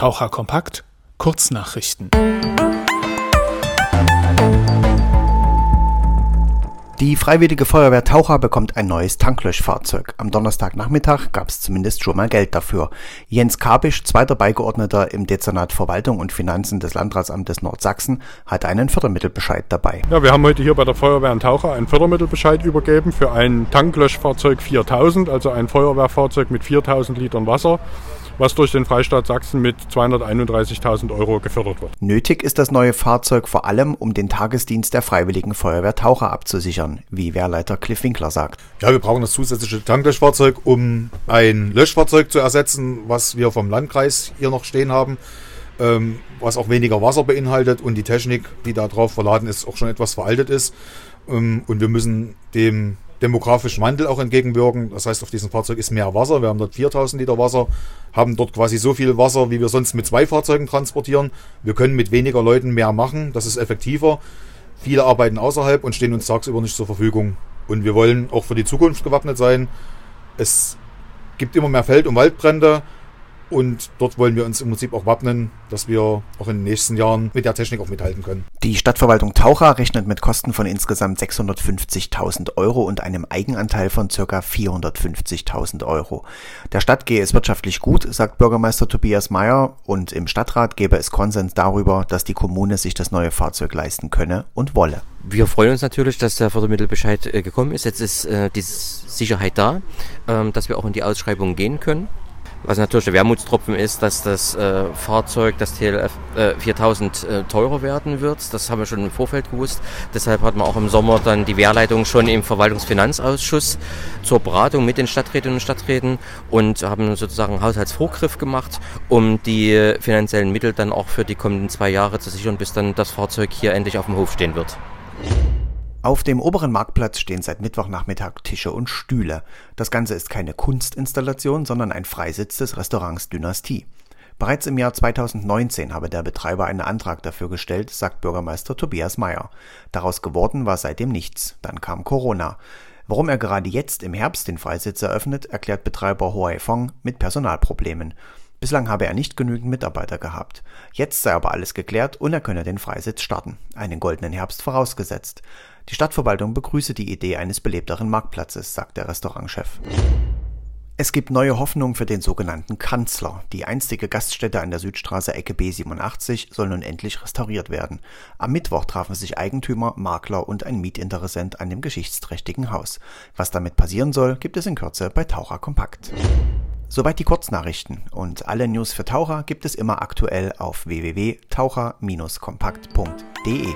Taucher Kompakt Kurznachrichten. Die Freiwillige Feuerwehr Taucher bekommt ein neues Tanklöschfahrzeug. Am Donnerstagnachmittag gab es zumindest schon mal Geld dafür. Jens Kabisch, zweiter Beigeordneter im Dezernat Verwaltung und Finanzen des Landratsamtes Nordsachsen, hat einen Fördermittelbescheid dabei. Ja, wir haben heute hier bei der Feuerwehr Taucher einen Fördermittelbescheid übergeben für ein Tanklöschfahrzeug 4000, also ein Feuerwehrfahrzeug mit 4000 Litern Wasser was durch den Freistaat Sachsen mit 231.000 Euro gefördert wird. Nötig ist das neue Fahrzeug vor allem, um den Tagesdienst der Freiwilligen Feuerwehr Taucher abzusichern, wie Wehrleiter Cliff Winkler sagt. Ja, wir brauchen das zusätzliche Tanklöschfahrzeug, um ein Löschfahrzeug zu ersetzen, was wir vom Landkreis hier noch stehen haben ähm, was auch weniger Wasser beinhaltet und die Technik, die da drauf verladen ist, auch schon etwas veraltet ist. Ähm, und wir müssen dem demografischen Wandel auch entgegenwirken. Das heißt, auf diesem Fahrzeug ist mehr Wasser. Wir haben dort 4000 Liter Wasser, haben dort quasi so viel Wasser, wie wir sonst mit zwei Fahrzeugen transportieren. Wir können mit weniger Leuten mehr machen. Das ist effektiver. Viele arbeiten außerhalb und stehen uns tagsüber nicht zur Verfügung. Und wir wollen auch für die Zukunft gewappnet sein. Es gibt immer mehr Feld- und Waldbrände. Und dort wollen wir uns im Prinzip auch wappnen, dass wir auch in den nächsten Jahren mit der Technik auch mithalten können. Die Stadtverwaltung Taucher rechnet mit Kosten von insgesamt 650.000 Euro und einem Eigenanteil von ca. 450.000 Euro. Der Stadt gehe es wirtschaftlich gut, sagt Bürgermeister Tobias Mayer, und im Stadtrat gäbe es Konsens darüber, dass die Kommune sich das neue Fahrzeug leisten könne und wolle. Wir freuen uns natürlich, dass der Fördermittelbescheid äh, gekommen ist. Jetzt ist äh, die Sicherheit da, ähm, dass wir auch in die Ausschreibung gehen können. Was natürlich der Wermutstropfen ist, dass das äh, Fahrzeug, das TLF äh, 4000 äh, teurer werden wird. Das haben wir schon im Vorfeld gewusst. Deshalb hatten wir auch im Sommer dann die Wehrleitung schon im Verwaltungsfinanzausschuss zur Beratung mit den Stadträtinnen und Stadträten und haben sozusagen einen Haushaltsvorgriff gemacht, um die finanziellen Mittel dann auch für die kommenden zwei Jahre zu sichern, bis dann das Fahrzeug hier endlich auf dem Hof stehen wird. Auf dem oberen Marktplatz stehen seit Mittwochnachmittag Tische und Stühle. Das Ganze ist keine Kunstinstallation, sondern ein Freisitz des Restaurants Dynastie. Bereits im Jahr 2019 habe der Betreiber einen Antrag dafür gestellt, sagt Bürgermeister Tobias Mayer. Daraus geworden war seitdem nichts. Dann kam Corona. Warum er gerade jetzt im Herbst den Freisitz eröffnet, erklärt Betreiber Huai Fong mit Personalproblemen. Bislang habe er nicht genügend Mitarbeiter gehabt. Jetzt sei aber alles geklärt und er könne den Freisitz starten. Einen goldenen Herbst vorausgesetzt. Die Stadtverwaltung begrüße die Idee eines belebteren Marktplatzes, sagt der Restaurantchef. Es gibt neue Hoffnung für den sogenannten Kanzler. Die einstige Gaststätte an der Südstraße Ecke B87 soll nun endlich restauriert werden. Am Mittwoch trafen sich Eigentümer, Makler und ein Mietinteressent an dem geschichtsträchtigen Haus. Was damit passieren soll, gibt es in Kürze bei Taucher Kompakt. Soweit die Kurznachrichten und alle News für Taucher gibt es immer aktuell auf www.taucher-kompakt.de.